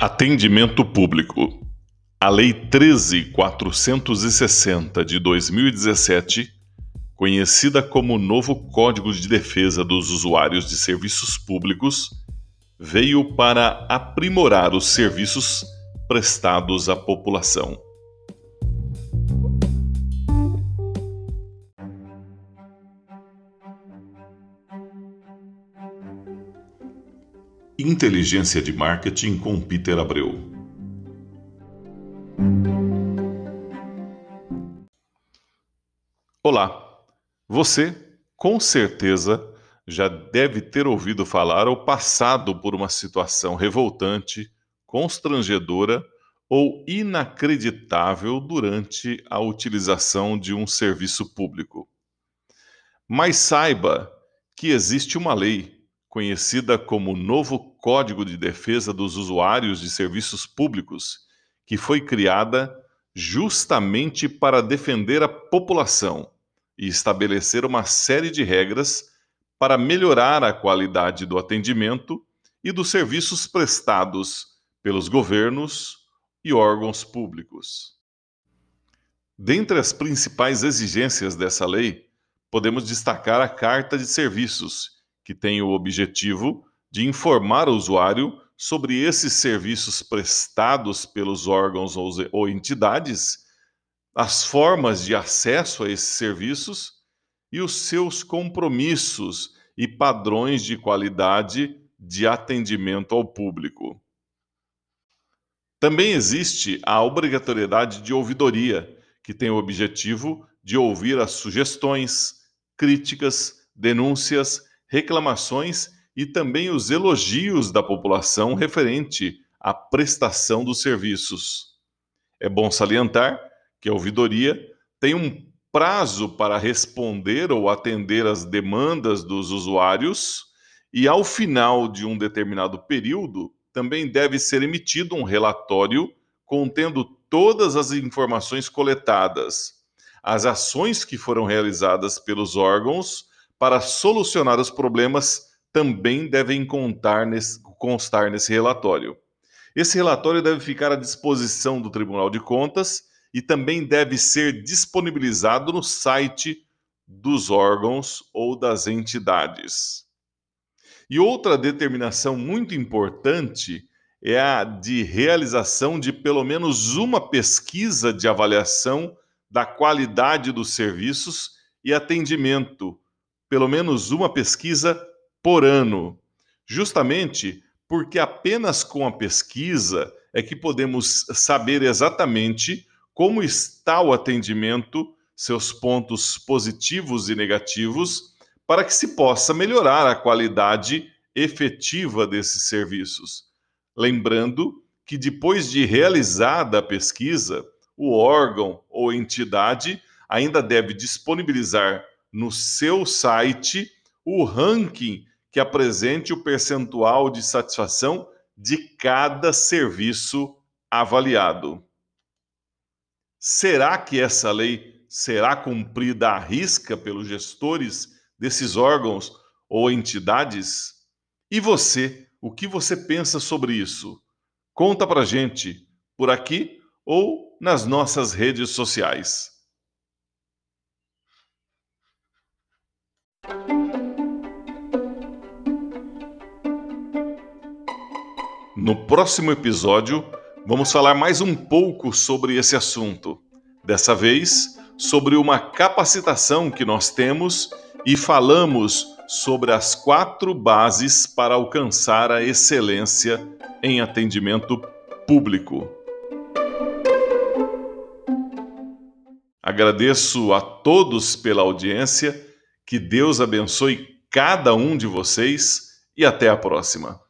Atendimento Público. A Lei 13460 de 2017, conhecida como Novo Código de Defesa dos Usuários de Serviços Públicos, veio para aprimorar os serviços prestados à população. Inteligência de Marketing com Peter Abreu. Olá, você com certeza já deve ter ouvido falar ou passado por uma situação revoltante, constrangedora ou inacreditável durante a utilização de um serviço público. Mas saiba que existe uma lei conhecida como Novo Código de Defesa dos Usuários de Serviços Públicos, que foi criada justamente para defender a população e estabelecer uma série de regras para melhorar a qualidade do atendimento e dos serviços prestados pelos governos e órgãos públicos. Dentre as principais exigências dessa lei, podemos destacar a Carta de Serviços, que tem o objetivo de informar o usuário sobre esses serviços prestados pelos órgãos ou entidades, as formas de acesso a esses serviços e os seus compromissos e padrões de qualidade de atendimento ao público. Também existe a obrigatoriedade de ouvidoria, que tem o objetivo de ouvir as sugestões, críticas, denúncias reclamações e também os elogios da população referente à prestação dos serviços. É bom salientar que a ouvidoria tem um prazo para responder ou atender às demandas dos usuários e, ao final de um determinado período, também deve ser emitido um relatório contendo todas as informações coletadas, as ações que foram realizadas pelos órgãos para solucionar os problemas também devem nesse, constar nesse relatório. Esse relatório deve ficar à disposição do Tribunal de Contas e também deve ser disponibilizado no site dos órgãos ou das entidades. E outra determinação muito importante é a de realização de pelo menos uma pesquisa de avaliação da qualidade dos serviços e atendimento pelo menos uma pesquisa por ano, justamente porque apenas com a pesquisa é que podemos saber exatamente como está o atendimento, seus pontos positivos e negativos, para que se possa melhorar a qualidade efetiva desses serviços. Lembrando que depois de realizada a pesquisa, o órgão ou entidade ainda deve disponibilizar no seu site o ranking que apresente o percentual de satisfação de cada serviço avaliado. Será que essa lei será cumprida à risca pelos gestores desses órgãos ou entidades? E você, o que você pensa sobre isso? Conta pra gente por aqui ou nas nossas redes sociais. No próximo episódio, vamos falar mais um pouco sobre esse assunto. Dessa vez, sobre uma capacitação que nós temos e falamos sobre as quatro bases para alcançar a excelência em atendimento público. Agradeço a todos pela audiência, que Deus abençoe cada um de vocês e até a próxima.